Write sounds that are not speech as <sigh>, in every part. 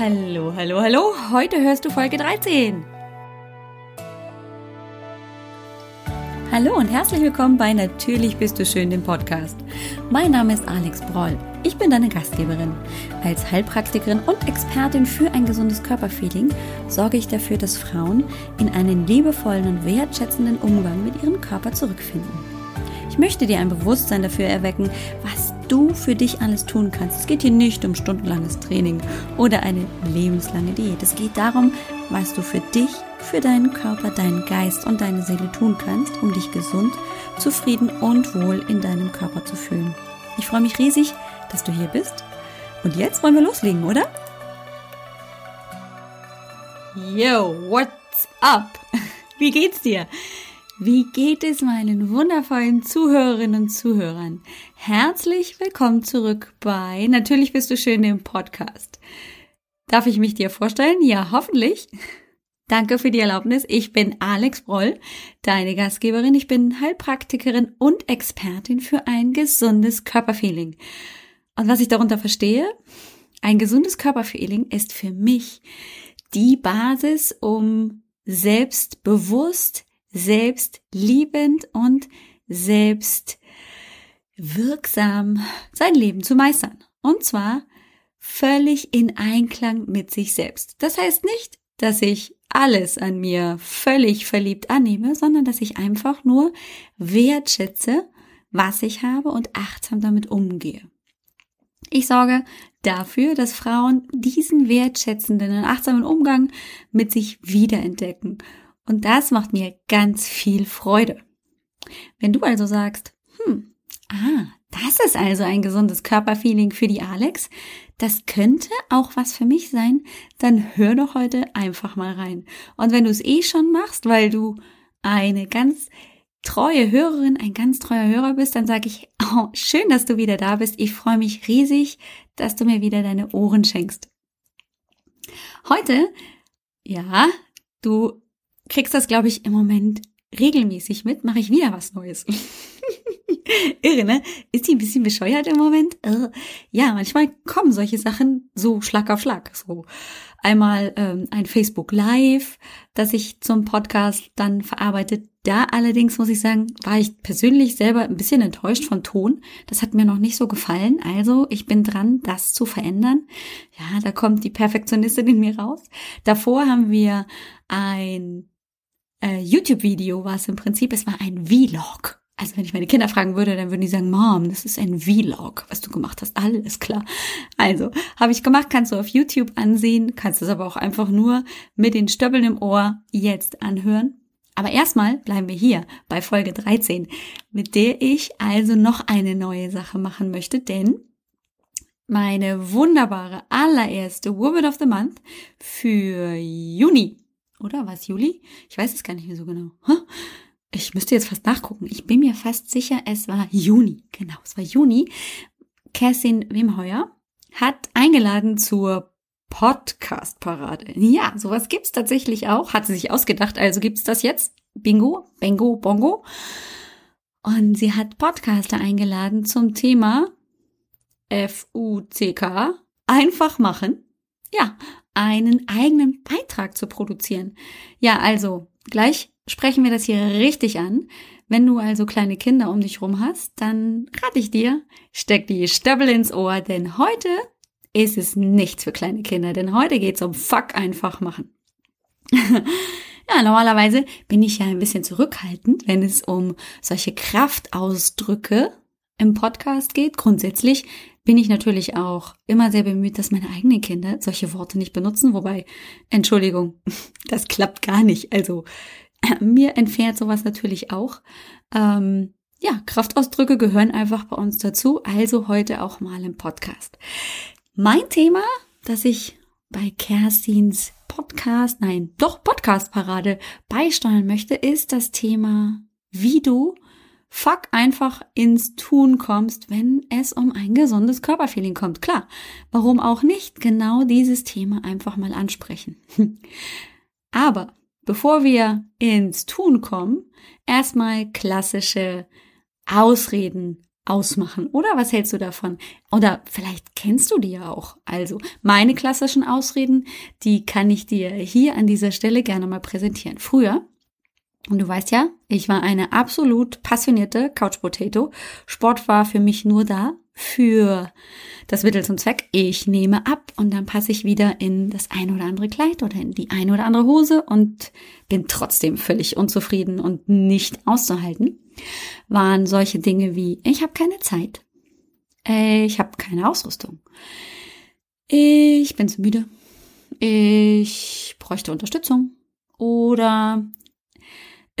Hallo, hallo, hallo. Heute hörst du Folge 13. Hallo und herzlich willkommen bei Natürlich bist du schön, dem Podcast. Mein Name ist Alex Broll. Ich bin deine Gastgeberin. Als Heilpraktikerin und Expertin für ein gesundes Körperfeeling sorge ich dafür, dass Frauen in einen liebevollen und wertschätzenden Umgang mit ihrem Körper zurückfinden. Ich möchte dir ein Bewusstsein dafür erwecken, was du für dich alles tun kannst. Es geht hier nicht um stundenlanges Training oder eine lebenslange Diät. Es geht darum, was du für dich, für deinen Körper, deinen Geist und deine Seele tun kannst, um dich gesund, zufrieden und wohl in deinem Körper zu fühlen. Ich freue mich riesig, dass du hier bist. Und jetzt wollen wir loslegen, oder? Yo, what's up? <laughs> Wie geht's dir? Wie geht es meinen wundervollen Zuhörerinnen und Zuhörern? Herzlich willkommen zurück bei Natürlich bist du schön im Podcast. Darf ich mich dir vorstellen? Ja, hoffentlich. Danke für die Erlaubnis. Ich bin Alex Broll, deine Gastgeberin. Ich bin Heilpraktikerin und Expertin für ein gesundes Körperfeeling. Und was ich darunter verstehe? Ein gesundes Körperfeeling ist für mich die Basis, um selbstbewusst selbst liebend und selbst wirksam sein Leben zu meistern. Und zwar völlig in Einklang mit sich selbst. Das heißt nicht, dass ich alles an mir völlig verliebt annehme, sondern dass ich einfach nur wertschätze, was ich habe und achtsam damit umgehe. Ich sorge dafür, dass Frauen diesen wertschätzenden und achtsamen Umgang mit sich wiederentdecken und das macht mir ganz viel Freude. Wenn du also sagst, hm, ah, das ist also ein gesundes Körperfeeling für die Alex, das könnte auch was für mich sein, dann hör doch heute einfach mal rein. Und wenn du es eh schon machst, weil du eine ganz treue Hörerin, ein ganz treuer Hörer bist, dann sage ich, oh, schön, dass du wieder da bist. Ich freue mich riesig, dass du mir wieder deine Ohren schenkst. Heute, ja, du kriegst das, glaube ich, im Moment regelmäßig mit, mache ich wieder was Neues. <laughs> Irre, ne? Ist die ein bisschen bescheuert im Moment? Äh, ja, manchmal kommen solche Sachen so Schlag auf Schlag. So einmal ähm, ein Facebook Live, das ich zum Podcast dann verarbeitet. Da allerdings muss ich sagen, war ich persönlich selber ein bisschen enttäuscht von Ton. Das hat mir noch nicht so gefallen. Also ich bin dran, das zu verändern. Ja, da kommt die Perfektionistin in mir raus. Davor haben wir ein äh, YouTube-Video war es im Prinzip, es war ein Vlog. Also wenn ich meine Kinder fragen würde, dann würden die sagen, Mom, das ist ein Vlog, was du gemacht hast. Alles klar. Also, habe ich gemacht, kannst du auf YouTube ansehen, kannst es aber auch einfach nur mit den Stöppeln im Ohr jetzt anhören. Aber erstmal bleiben wir hier bei Folge 13, mit der ich also noch eine neue Sache machen möchte, denn meine wunderbare allererste Woman of the Month für Juni oder was, Juli? Ich weiß es gar nicht mehr so genau. Ich müsste jetzt fast nachgucken. Ich bin mir fast sicher, es war Juni. Genau, es war Juni. Kerstin Wimheuer hat eingeladen zur Podcast-Parade. Ja, sowas gibt's tatsächlich auch. Hat sie sich ausgedacht, also gibt's das jetzt. Bingo, Bengo, Bongo. Und sie hat Podcaster eingeladen zum Thema F-U-C-K. Einfach machen. Ja, einen eigenen Beitrag zu produzieren. Ja, also gleich sprechen wir das hier richtig an. Wenn du also kleine Kinder um dich rum hast, dann rate ich dir, steck die Stöbbel ins Ohr, denn heute ist es nichts für kleine Kinder, denn heute geht's um Fuck einfach machen. <laughs> ja, normalerweise bin ich ja ein bisschen zurückhaltend, wenn es um solche Kraftausdrücke im Podcast geht. Grundsätzlich bin ich natürlich auch immer sehr bemüht, dass meine eigenen Kinder solche Worte nicht benutzen. Wobei, Entschuldigung, <laughs> das klappt gar nicht. Also <clears throat> mir entfährt sowas natürlich auch. Ähm, ja, Kraftausdrücke gehören einfach bei uns dazu. Also heute auch mal im Podcast. Mein Thema, das ich bei Kerstins Podcast, nein, doch Podcast-Parade beisteuern möchte, ist das Thema, wie du fuck einfach ins Tun kommst, wenn es um ein gesundes Körperfeeling kommt. Klar, warum auch nicht genau dieses Thema einfach mal ansprechen. <laughs> Aber bevor wir ins Tun kommen, erstmal klassische Ausreden ausmachen, oder? Was hältst du davon? Oder vielleicht kennst du die ja auch. Also meine klassischen Ausreden, die kann ich dir hier an dieser Stelle gerne mal präsentieren. Früher, und du weißt ja, ich war eine absolut passionierte Couch Potato. Sport war für mich nur da für das Mittel zum Zweck. Ich nehme ab und dann passe ich wieder in das ein oder andere Kleid oder in die eine oder andere Hose und bin trotzdem völlig unzufrieden und nicht auszuhalten. Waren solche Dinge wie, ich habe keine Zeit. Ich habe keine Ausrüstung. Ich bin zu müde. Ich bräuchte Unterstützung. Oder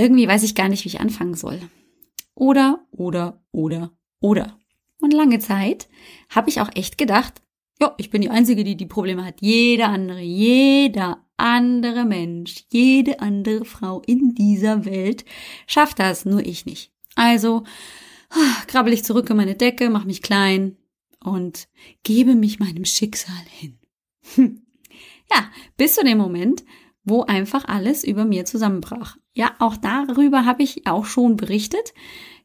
irgendwie weiß ich gar nicht, wie ich anfangen soll. Oder, oder, oder, oder. Und lange Zeit habe ich auch echt gedacht, ja, ich bin die Einzige, die die Probleme hat. Jeder andere, jeder andere Mensch, jede andere Frau in dieser Welt schafft das, nur ich nicht. Also ah, krabbel ich zurück in meine Decke, mach mich klein und gebe mich meinem Schicksal hin. <laughs> ja, bis zu dem Moment, wo einfach alles über mir zusammenbrach. Ja, auch darüber habe ich auch schon berichtet.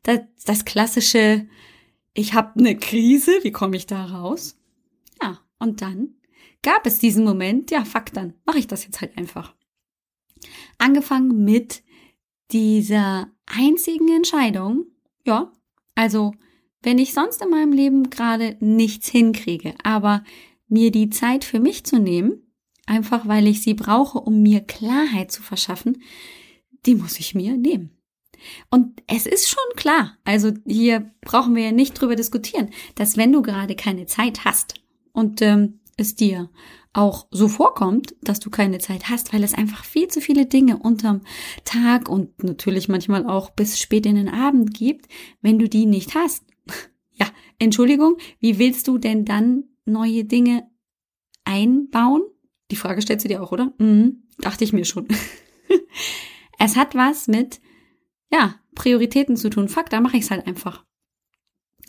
Das, das klassische, ich habe eine Krise, wie komme ich da raus? Ja, und dann gab es diesen Moment, ja, fuck, dann mache ich das jetzt halt einfach. Angefangen mit dieser einzigen Entscheidung, ja, also wenn ich sonst in meinem Leben gerade nichts hinkriege, aber mir die Zeit für mich zu nehmen, einfach weil ich sie brauche, um mir Klarheit zu verschaffen, die muss ich mir nehmen. Und es ist schon klar, also hier brauchen wir ja nicht drüber diskutieren, dass wenn du gerade keine Zeit hast und ähm, es dir auch so vorkommt, dass du keine Zeit hast, weil es einfach viel zu viele Dinge unterm Tag und natürlich manchmal auch bis spät in den Abend gibt, wenn du die nicht hast. <laughs> Ja, Entschuldigung, wie willst du denn dann neue Dinge einbauen? Die Frage stellst du dir auch, oder? Mhm, dachte ich mir schon. <laughs> es hat was mit, ja, Prioritäten zu tun. Fuck, da mache ich es halt einfach.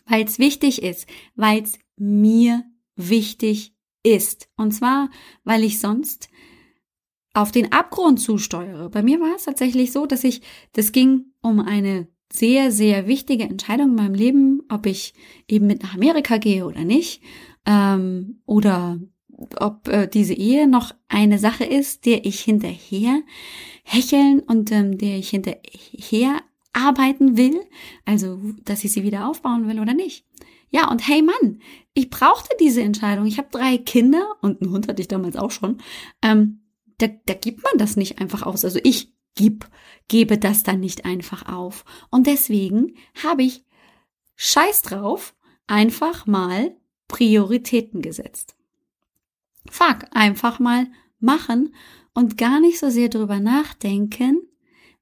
Weil es wichtig ist, weil es mir wichtig ist. Und zwar, weil ich sonst auf den Abgrund zusteuere. Bei mir war es tatsächlich so, dass ich, das ging um eine sehr, sehr wichtige Entscheidung in meinem Leben, ob ich eben mit nach Amerika gehe oder nicht, ähm, oder ob äh, diese Ehe noch eine Sache ist, der ich hinterher hecheln und ähm, der ich hinterher arbeiten will, also dass ich sie wieder aufbauen will oder nicht. Ja, und hey Mann, ich brauchte diese Entscheidung. Ich habe drei Kinder und einen Hund hatte ich damals auch schon. Ähm, da, da gibt man das nicht einfach aus. Also ich gib, gebe das dann nicht einfach auf. Und deswegen habe ich Scheiß drauf einfach mal Prioritäten gesetzt. Fuck, einfach mal machen und gar nicht so sehr drüber nachdenken,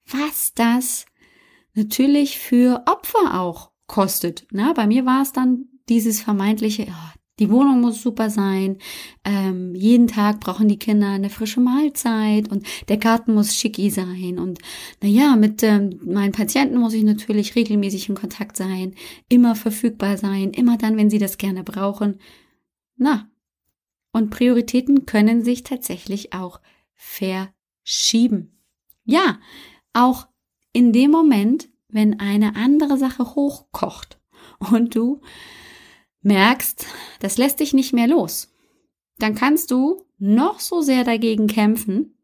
was das natürlich für Opfer auch kostet. Na, bei mir war es dann dieses vermeintliche, oh, die Wohnung muss super sein, ähm, jeden Tag brauchen die Kinder eine frische Mahlzeit und der Garten muss schicki sein und naja, mit ähm, meinen Patienten muss ich natürlich regelmäßig in Kontakt sein, immer verfügbar sein, immer dann, wenn sie das gerne brauchen. Na, und Prioritäten können sich tatsächlich auch verschieben. Ja, auch in dem Moment, wenn eine andere Sache hochkocht und du merkst, das lässt dich nicht mehr los, dann kannst du noch so sehr dagegen kämpfen,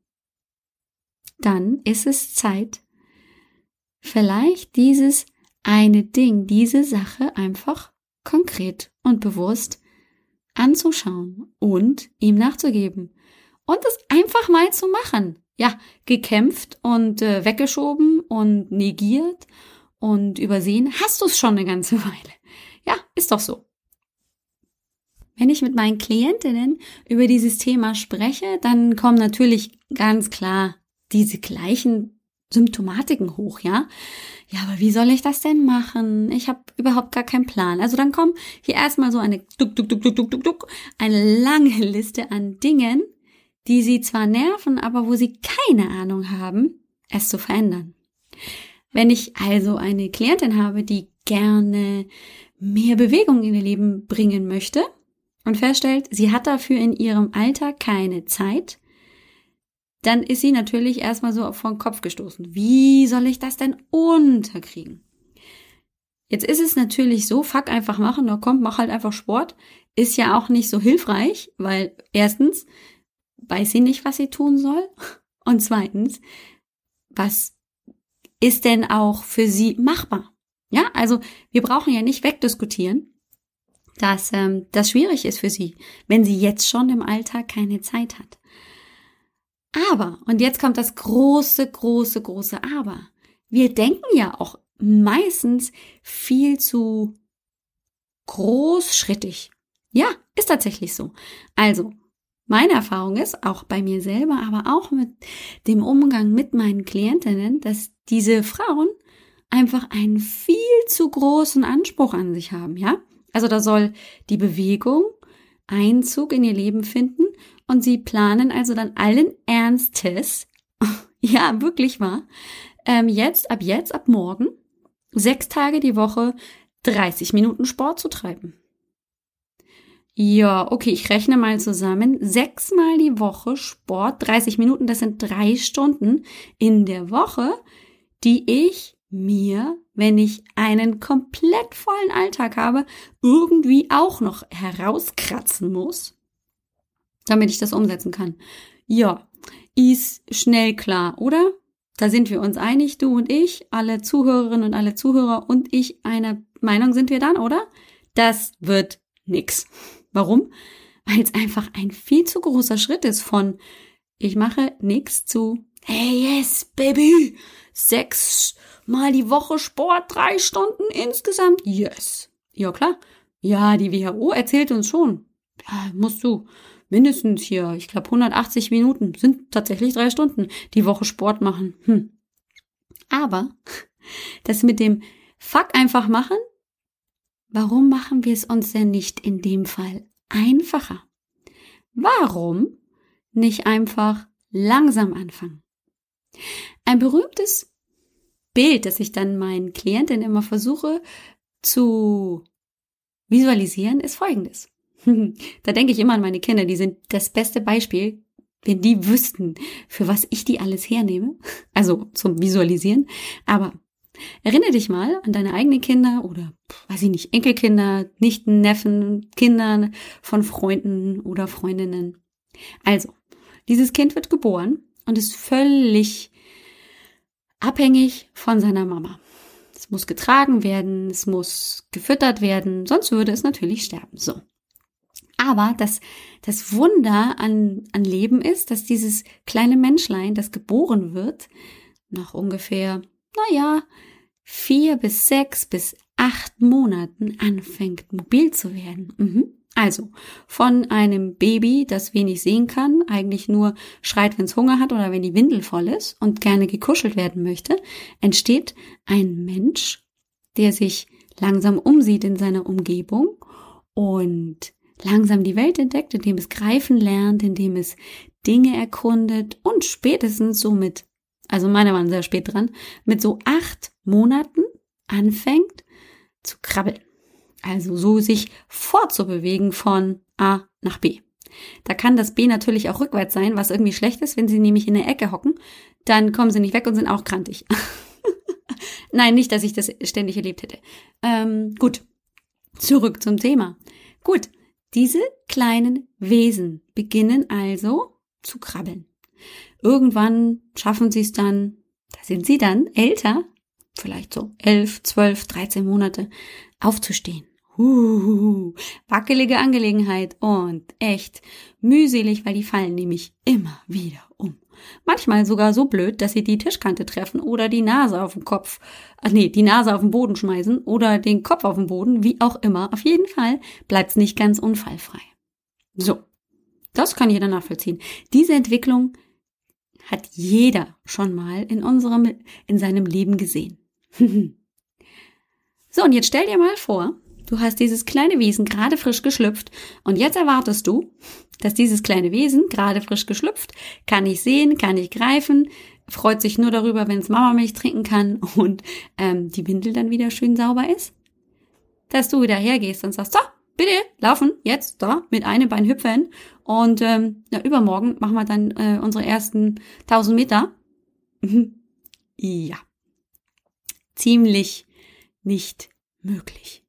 dann ist es Zeit, vielleicht dieses eine Ding, diese Sache einfach konkret und bewusst anzuschauen und ihm nachzugeben und es einfach mal zu machen ja, gekämpft und äh, weggeschoben und negiert und übersehen, hast du es schon eine ganze <laughs> Weile. Ja, ist doch so. Wenn ich mit meinen Klientinnen über dieses Thema spreche, dann kommen natürlich ganz klar diese gleichen Symptomatiken hoch, ja? Ja, aber wie soll ich das denn machen? Ich habe überhaupt gar keinen Plan. Also dann kommt hier erstmal so eine duck, duck, duck, duck, duck, duck, duck, eine lange <laughs> Liste an Dingen, die sie zwar nerven, aber wo sie keine Ahnung haben, es zu verändern. Wenn ich also eine Klientin habe, die gerne mehr Bewegung in ihr Leben bringen möchte und feststellt, sie hat dafür in ihrem Alltag keine Zeit, dann ist sie natürlich erstmal so vor den Kopf gestoßen. Wie soll ich das denn unterkriegen? Jetzt ist es natürlich so, fuck einfach machen, na komm, mach halt einfach Sport. Ist ja auch nicht so hilfreich, weil erstens weiß sie nicht, was sie tun soll. <laughs> Und zweitens, was ist denn auch für sie machbar? Ja, also wir brauchen ja nicht wegdiskutieren, dass ähm, das schwierig ist für sie, wenn sie jetzt schon im Alltag keine Zeit hat. Aber, und jetzt kommt das große, große, große Aber. Wir denken ja auch meistens viel zu großschrittig. Ja, ist tatsächlich so. Also, meine Erfahrung ist, auch bei mir selber, aber auch mit dem Umgang mit meinen Klientinnen, dass diese Frauen einfach einen viel zu großen Anspruch an sich haben, ja? Also da soll die Bewegung Einzug in ihr Leben finden und sie planen also dann allen Ernstes, <laughs> ja, wirklich wahr, ähm, jetzt, ab jetzt, ab morgen, sechs Tage die Woche 30 Minuten Sport zu treiben. Ja, okay, ich rechne mal zusammen. Sechsmal die Woche Sport, 30 Minuten, das sind drei Stunden in der Woche, die ich mir, wenn ich einen komplett vollen Alltag habe, irgendwie auch noch herauskratzen muss, damit ich das umsetzen kann. Ja, ist schnell klar, oder? Da sind wir uns einig, du und ich, alle Zuhörerinnen und alle Zuhörer und ich einer Meinung sind wir dann, oder? Das wird nix. Warum? Weil es einfach ein viel zu großer Schritt ist von ich mache nichts zu Hey yes, Baby! Sechs mal die Woche Sport, drei Stunden insgesamt. Yes. Ja, klar. Ja, die WHO erzählt uns schon. Ja, musst du mindestens hier, ich glaube 180 Minuten, sind tatsächlich drei Stunden, die Woche Sport machen. Hm. Aber <laughs> das mit dem Fuck einfach machen, Warum machen wir es uns denn nicht in dem Fall einfacher? Warum nicht einfach langsam anfangen? Ein berühmtes Bild, das ich dann meinen Klienten immer versuche zu visualisieren, ist folgendes. <laughs> da denke ich immer an meine Kinder, die sind das beste Beispiel, wenn die wüssten, für was ich die alles hernehme, <laughs> also zum Visualisieren. Aber Erinnere dich mal an deine eigenen Kinder oder, weiß ich nicht, Enkelkinder, Nichten, Neffen, Kindern von Freunden oder Freundinnen. Also, dieses Kind wird geboren und ist völlig abhängig von seiner Mama. Es muss getragen werden, es muss gefüttert werden, sonst würde es natürlich sterben. So. Aber das, das Wunder an, an Leben ist, dass dieses kleine Menschlein, das geboren wird, nach ungefähr, naja, vier bis sechs bis acht Monaten anfängt mobil zu werden. Mhm. Also von einem Baby, das wenig sehen kann, eigentlich nur schreit, wenn es Hunger hat oder wenn die Windel voll ist und gerne gekuschelt werden möchte, entsteht ein Mensch, der sich langsam umsieht in seiner Umgebung und langsam die Welt entdeckt, indem es greifen lernt, indem es Dinge erkundet und spätestens somit also meine waren sehr spät dran, mit so acht Monaten anfängt zu krabbeln. Also so sich fortzubewegen von A nach B. Da kann das B natürlich auch rückwärts sein, was irgendwie schlecht ist, wenn sie nämlich in der Ecke hocken, dann kommen sie nicht weg und sind auch krantig. <laughs> Nein, nicht, dass ich das ständig erlebt hätte. Ähm, gut, zurück zum Thema. Gut, diese kleinen Wesen beginnen also zu krabbeln. Irgendwann schaffen sie es dann, da sind sie dann älter, vielleicht so elf, zwölf, dreizehn Monate, aufzustehen. Uh, wackelige Angelegenheit und echt mühselig, weil die fallen nämlich immer wieder um. Manchmal sogar so blöd, dass sie die Tischkante treffen oder die Nase auf den Kopf, ach nee, die Nase auf den Boden schmeißen oder den Kopf auf den Boden, wie auch immer. Auf jeden Fall bleibt's nicht ganz unfallfrei. So. Das kann jeder nachvollziehen. Diese Entwicklung hat jeder schon mal in unserem, in seinem Leben gesehen. <laughs> so, und jetzt stell dir mal vor, du hast dieses kleine Wesen gerade frisch geschlüpft und jetzt erwartest du, dass dieses kleine Wesen gerade frisch geschlüpft, kann ich sehen, kann ich greifen, freut sich nur darüber, wenn es Mama Milch trinken kann und ähm, die Windel dann wieder schön sauber ist. Dass du wieder hergehst und sagst, so, bitte laufen, jetzt da, mit einem Bein hüpfen und ähm, ja, übermorgen machen wir dann äh, unsere ersten 1000 Meter. <laughs> ja, ziemlich nicht möglich.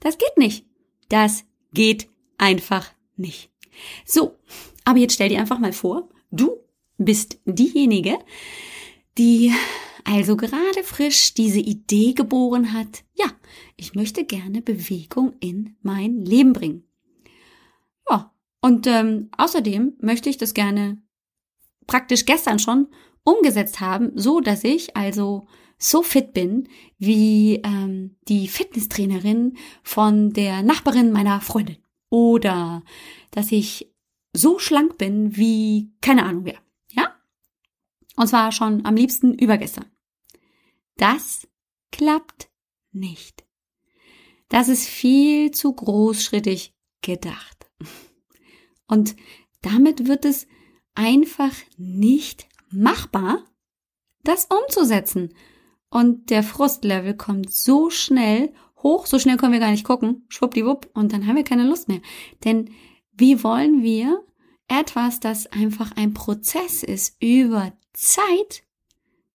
Das geht nicht. Das geht einfach nicht. So, aber jetzt stell dir einfach mal vor, du bist diejenige, die also gerade frisch diese Idee geboren hat, ja, ich möchte gerne Bewegung in mein Leben bringen. Ja, und ähm, außerdem möchte ich das gerne praktisch gestern schon umgesetzt haben, so dass ich also so fit bin wie ähm, die Fitnesstrainerin von der Nachbarin meiner Freundin. Oder dass ich so schlank bin wie keine Ahnung wer. Ja? Und zwar schon am liebsten übergestern. Das klappt nicht. Das ist viel zu großschrittig gedacht. Und damit wird es einfach nicht machbar, das umzusetzen. Und der Frustlevel kommt so schnell hoch, so schnell können wir gar nicht gucken, schwuppdiwupp, und dann haben wir keine Lust mehr. Denn wie wollen wir etwas, das einfach ein Prozess ist, über Zeit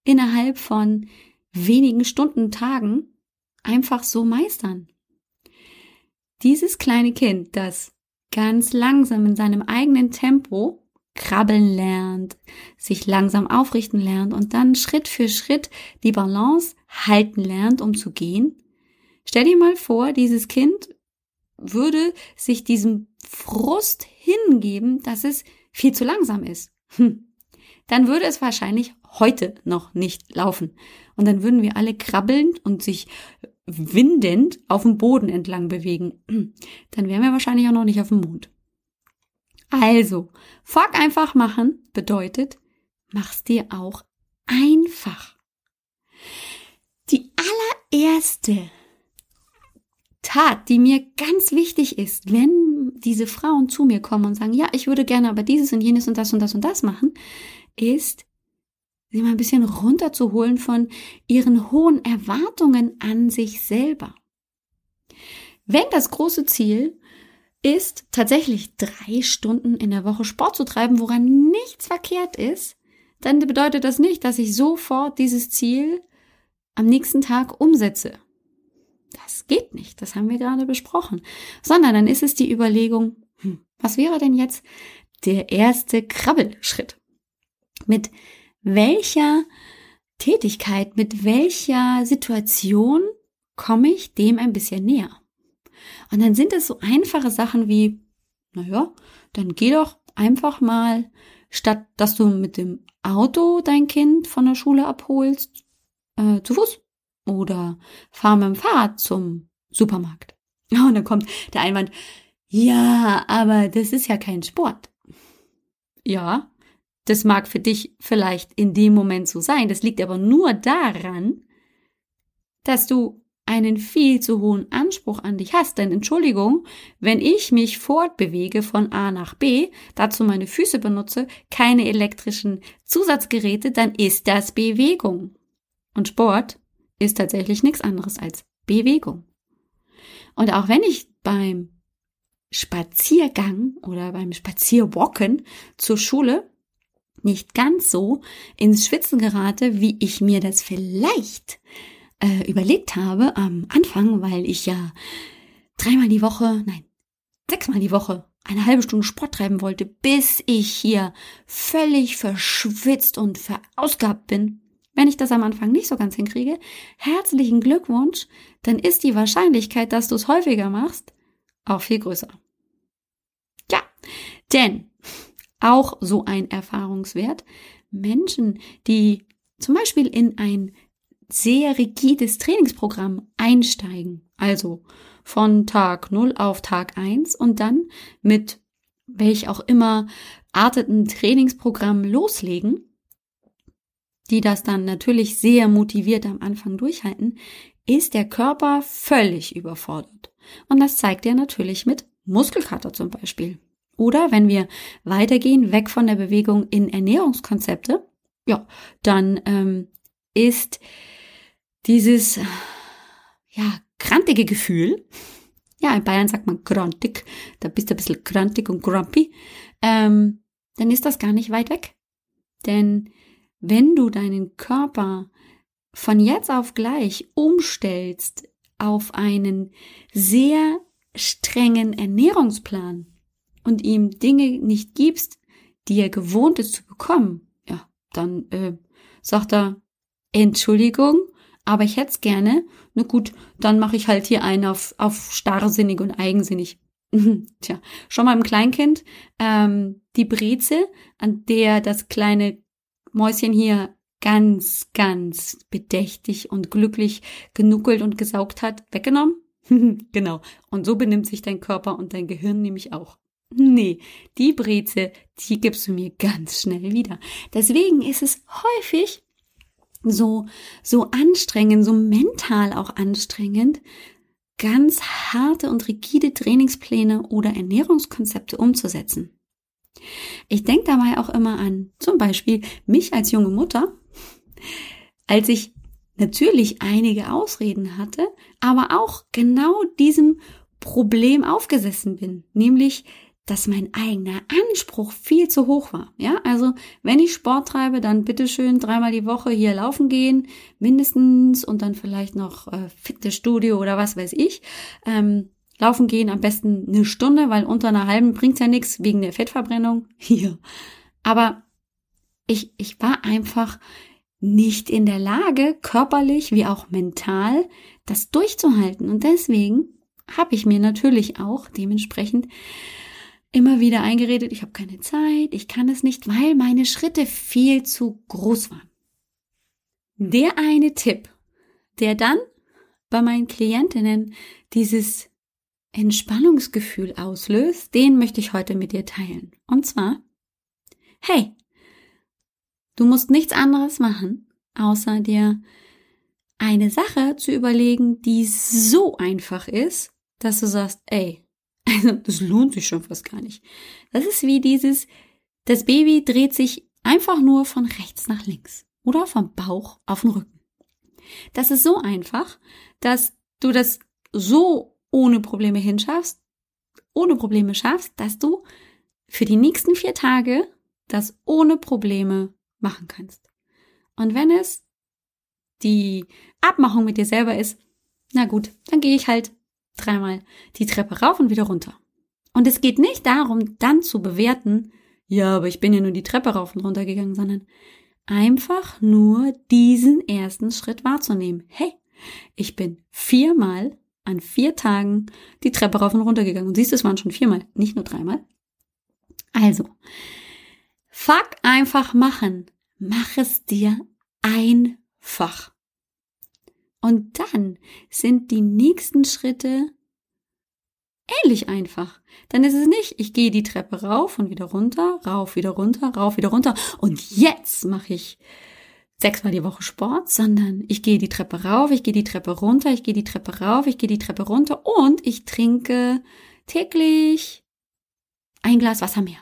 innerhalb von wenigen Stunden, Tagen einfach so meistern? Dieses kleine Kind, das ganz langsam in seinem eigenen Tempo krabbeln lernt, sich langsam aufrichten lernt und dann Schritt für Schritt die Balance halten lernt, um zu gehen. Stell dir mal vor, dieses Kind würde sich diesem Frust hingeben, dass es viel zu langsam ist. Hm. Dann würde es wahrscheinlich heute noch nicht laufen. Und dann würden wir alle krabbelnd und sich windend auf dem Boden entlang bewegen. Dann wären wir wahrscheinlich auch noch nicht auf dem Mond. Also, fuck einfach machen bedeutet, mach's dir auch einfach. Die allererste Tat, die mir ganz wichtig ist, wenn diese Frauen zu mir kommen und sagen, ja, ich würde gerne aber dieses und jenes und das und das und das machen, ist, sie mal ein bisschen runterzuholen von ihren hohen Erwartungen an sich selber. Wenn das große Ziel ist tatsächlich drei Stunden in der Woche Sport zu treiben, woran nichts verkehrt ist, dann bedeutet das nicht, dass ich sofort dieses Ziel am nächsten Tag umsetze. Das geht nicht, das haben wir gerade besprochen. Sondern dann ist es die Überlegung, hm, was wäre denn jetzt der erste Krabbelschritt? Mit welcher Tätigkeit, mit welcher Situation komme ich dem ein bisschen näher? Und dann sind es so einfache Sachen wie, naja, dann geh doch einfach mal, statt dass du mit dem Auto dein Kind von der Schule abholst, äh, zu Fuß. Oder fahr mit dem Fahrrad zum Supermarkt. <laughs> Und dann kommt der Einwand, ja, aber das ist ja kein Sport. Ja, das mag für dich vielleicht in dem Moment so sein. Das liegt aber nur daran, dass du einen viel zu hohen Anspruch an dich hast. Denn Entschuldigung, wenn ich mich fortbewege von A nach B, dazu meine Füße benutze, keine elektrischen Zusatzgeräte, dann ist das Bewegung. Und Sport ist tatsächlich nichts anderes als Bewegung. Und auch wenn ich beim Spaziergang oder beim Spazierwalken zur Schule nicht ganz so ins Schwitzen gerate, wie ich mir das vielleicht äh, überlegt habe am Anfang, weil ich ja dreimal die Woche, nein, sechsmal die Woche eine halbe Stunde Sport treiben wollte, bis ich hier völlig verschwitzt und verausgabt bin. Wenn ich das am Anfang nicht so ganz hinkriege, herzlichen Glückwunsch, dann ist die Wahrscheinlichkeit, dass du es häufiger machst, auch viel größer. Ja, denn auch so ein Erfahrungswert, Menschen, die zum Beispiel in ein sehr rigides Trainingsprogramm einsteigen. Also von Tag 0 auf Tag 1 und dann mit welch auch immer arteten Trainingsprogramm loslegen, die das dann natürlich sehr motiviert am Anfang durchhalten, ist der Körper völlig überfordert. Und das zeigt er natürlich mit Muskelkater zum Beispiel. Oder wenn wir weitergehen, weg von der Bewegung in Ernährungskonzepte, ja, dann ähm, ist dieses, ja, krantige Gefühl, ja, in Bayern sagt man krantig, da bist du ein bisschen krantig und grumpy, ähm, dann ist das gar nicht weit weg. Denn wenn du deinen Körper von jetzt auf gleich umstellst auf einen sehr strengen Ernährungsplan und ihm Dinge nicht gibst, die er gewohnt ist zu bekommen, ja, dann äh, sagt er, Entschuldigung, aber ich hätte es gerne. Na gut, dann mache ich halt hier einen auf, auf starrsinnig und eigensinnig. <laughs> Tja, schon mal im Kleinkind ähm, die Breze, an der das kleine Mäuschen hier ganz, ganz bedächtig und glücklich genuckelt und gesaugt hat, weggenommen? <laughs> genau. Und so benimmt sich dein Körper und dein Gehirn nämlich auch. Nee, die Breze, die gibst du mir ganz schnell wieder. Deswegen ist es häufig so, so anstrengend, so mental auch anstrengend, ganz harte und rigide Trainingspläne oder Ernährungskonzepte umzusetzen. Ich denke dabei auch immer an zum Beispiel mich als junge Mutter, als ich natürlich einige Ausreden hatte, aber auch genau diesem Problem aufgesessen bin, nämlich dass mein eigener Anspruch viel zu hoch war. Ja, also wenn ich Sport treibe, dann bitteschön dreimal die Woche hier laufen gehen, mindestens und dann vielleicht noch äh, Fitnessstudio oder was weiß ich. Ähm, laufen gehen am besten eine Stunde, weil unter einer halben bringt's ja nichts wegen der Fettverbrennung. <laughs> Hier. Aber ich, ich war einfach nicht in der Lage, körperlich wie auch mental, das durchzuhalten. Und deswegen habe ich mir natürlich auch dementsprechend immer wieder eingeredet, ich habe keine Zeit, ich kann es nicht, weil meine Schritte viel zu groß waren. Der eine Tipp, der dann bei meinen Klientinnen dieses Entspannungsgefühl auslöst, den möchte ich heute mit dir teilen. Und zwar, hey, du musst nichts anderes machen, außer dir eine Sache zu überlegen, die so einfach ist, dass du sagst, ey, also das lohnt sich schon fast gar nicht. Das ist wie dieses, das Baby dreht sich einfach nur von rechts nach links oder vom Bauch auf den Rücken. Das ist so einfach, dass du das so ohne Probleme hinschaffst, ohne Probleme schaffst, dass du für die nächsten vier Tage das ohne Probleme machen kannst. Und wenn es die Abmachung mit dir selber ist, na gut, dann gehe ich halt dreimal die Treppe rauf und wieder runter. Und es geht nicht darum, dann zu bewerten, ja, aber ich bin ja nur die Treppe rauf und runter gegangen, sondern einfach nur diesen ersten Schritt wahrzunehmen. Hey, ich bin viermal an vier Tagen die Treppe rauf und runter gegangen. Und siehst du, es waren schon viermal, nicht nur dreimal. Also, fuck einfach machen. Mach es dir einfach. Und dann sind die nächsten Schritte ähnlich einfach. Dann ist es nicht, ich gehe die Treppe rauf und wieder runter, rauf, wieder runter, rauf, wieder runter und jetzt mache ich sechsmal die Woche Sport, sondern ich gehe die Treppe rauf, ich gehe die Treppe runter, ich gehe die Treppe rauf, ich gehe die Treppe runter und ich trinke täglich ein Glas Wasser mehr.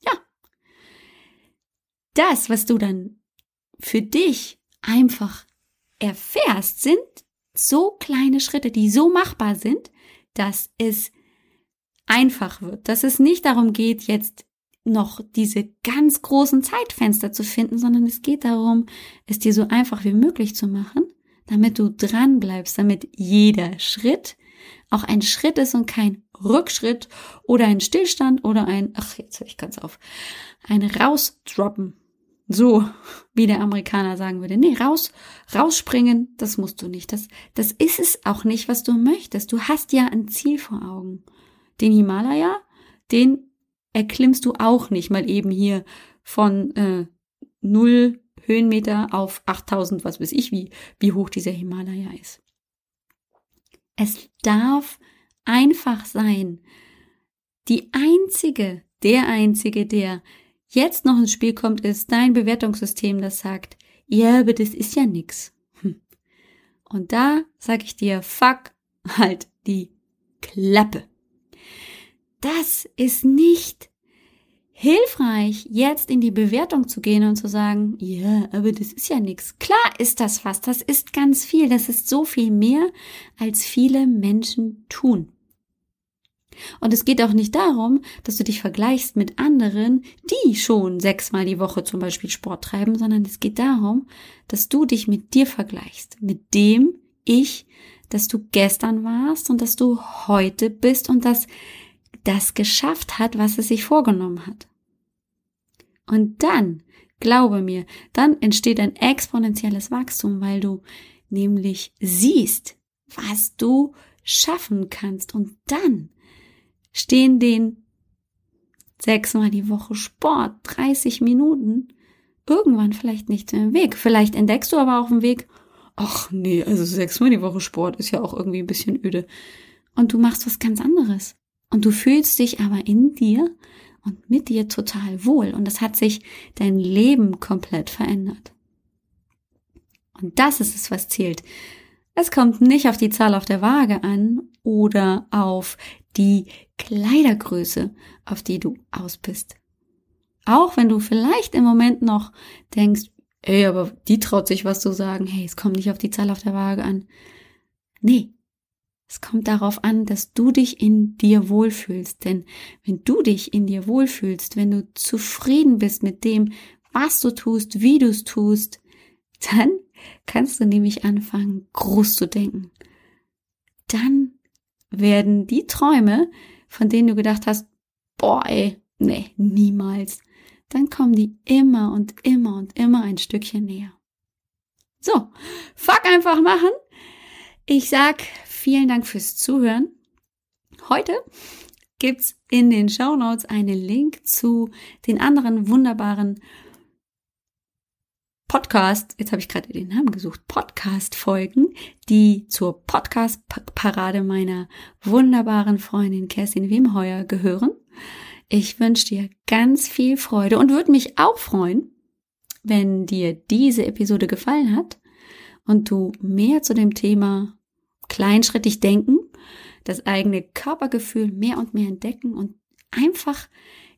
Ja. Das, was du dann für dich einfach erfährst, sind so kleine Schritte, die so machbar sind, dass es einfach wird, dass es nicht darum geht, jetzt noch diese ganz großen Zeitfenster zu finden, sondern es geht darum, es dir so einfach wie möglich zu machen, damit du dran bleibst, damit jeder Schritt auch ein Schritt ist und kein Rückschritt oder ein Stillstand oder ein, ach, jetzt höre ich ganz auf, ein Rausdroppen. So, wie der Amerikaner sagen würde. Nee, raus, rausspringen, das musst du nicht. Das, das ist es auch nicht, was du möchtest. Du hast ja ein Ziel vor Augen. Den Himalaya, den erklimmst du auch nicht mal eben hier von äh, null Höhenmeter auf 8000, was weiß ich, wie, wie hoch dieser Himalaya ist. Es darf einfach sein. Die einzige, der einzige, der jetzt noch ins Spiel kommt, ist dein Bewertungssystem, das sagt, ja, aber das ist ja nix. Hm. Und da sag ich dir, fuck, halt die Klappe. Das ist nicht hilfreich, jetzt in die Bewertung zu gehen und zu sagen, ja, aber das ist ja nix. Klar ist das was, das ist ganz viel, das ist so viel mehr, als viele Menschen tun. Und es geht auch nicht darum, dass du dich vergleichst mit anderen, die schon sechsmal die Woche zum Beispiel Sport treiben, sondern es geht darum, dass du dich mit dir vergleichst, mit dem Ich, dass du gestern warst und dass du heute bist und dass das geschafft hat, was es sich vorgenommen hat. Und dann, glaube mir, dann entsteht ein exponentielles Wachstum, weil du nämlich siehst, was du schaffen kannst. Und dann stehen den sechsmal die Woche Sport, 30 Minuten, irgendwann vielleicht nicht im Weg. Vielleicht entdeckst du aber auch einen Weg, ach nee, also sechsmal die Woche Sport ist ja auch irgendwie ein bisschen öde. Und du machst was ganz anderes. Und du fühlst dich aber in dir und mit dir total wohl. Und das hat sich dein Leben komplett verändert. Und das ist es, was zählt. Es kommt nicht auf die Zahl auf der Waage an oder auf die Kleidergröße, auf die du aus bist. Auch wenn du vielleicht im Moment noch denkst, ey, aber die traut sich was zu sagen, hey, es kommt nicht auf die Zahl auf der Waage an. Nee, es kommt darauf an, dass du dich in dir wohlfühlst. Denn wenn du dich in dir wohlfühlst, wenn du zufrieden bist mit dem, was du tust, wie du es tust, dann kannst du nämlich anfangen, groß zu denken. Dann werden die Träume, von denen du gedacht hast, boah, ey, nee, niemals, dann kommen die immer und immer und immer ein Stückchen näher. So, fuck einfach machen. Ich sag vielen Dank fürs Zuhören. Heute gibt's in den Show Notes einen Link zu den anderen wunderbaren Podcast, jetzt habe ich gerade den Namen gesucht, Podcast-Folgen, die zur Podcast-Parade meiner wunderbaren Freundin Kerstin Wemheuer gehören. Ich wünsche dir ganz viel Freude und würde mich auch freuen, wenn dir diese Episode gefallen hat und du mehr zu dem Thema kleinschrittig denken, das eigene Körpergefühl mehr und mehr entdecken und einfach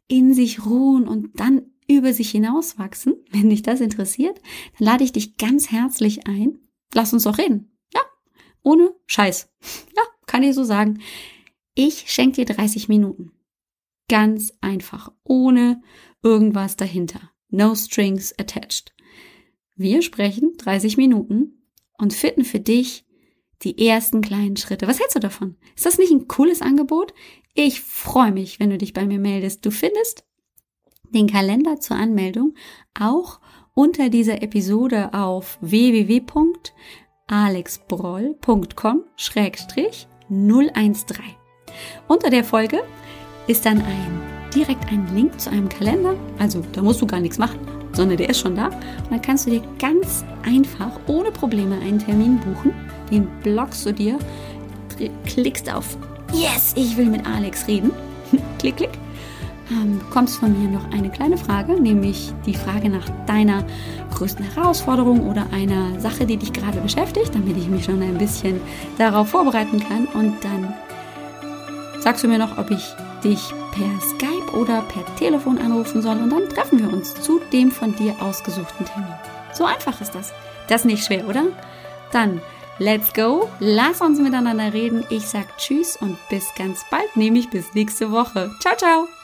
in sich ruhen und dann über sich hinauswachsen. <laughs> Wenn dich das interessiert, dann lade ich dich ganz herzlich ein. Lass uns doch reden. Ja, ohne Scheiß. <laughs> Ja, kann ich so sagen. Ich schenke dir 30 Minuten. Ganz einfach, ohne irgendwas dahinter. No strings attached. Wir sprechen 30 Minuten und finden für dich die ersten kleinen Schritte. Was hältst du davon? Ist das nicht ein cooles Angebot? Ich freue mich, wenn du dich bei mir meldest. Du findest den Kalender zur Anmeldung auch unter dieser Episode auf www.alexbroll.com-013. Unter der Folge ist dann ein direkt ein Link zu einem Kalender. Also da musst du gar nichts machen, sondern der ist schon da. Und dann kannst du dir ganz einfach ohne Probleme einen Termin buchen. Den blockst du dir, klickst auf Yes, ich will mit Alex reden. <laughs> klick, klick ähm, bekommst von mir noch eine kleine Frage, nämlich die Frage nach deiner größten Herausforderung oder einer Sache, die dich gerade beschäftigt, damit ich mich schon ein bisschen darauf vorbereiten kann. Und dann sagst du mir noch, ob ich dich per Skype oder per Telefon anrufen soll. Und dann treffen wir uns zu dem von dir ausgesuchten Termin. So einfach ist das. Das ist nicht schwer, oder? Dann Let's go, lass uns miteinander reden. Ich sag Tschüss und bis ganz bald, nämlich bis nächste Woche. Ciao, ciao.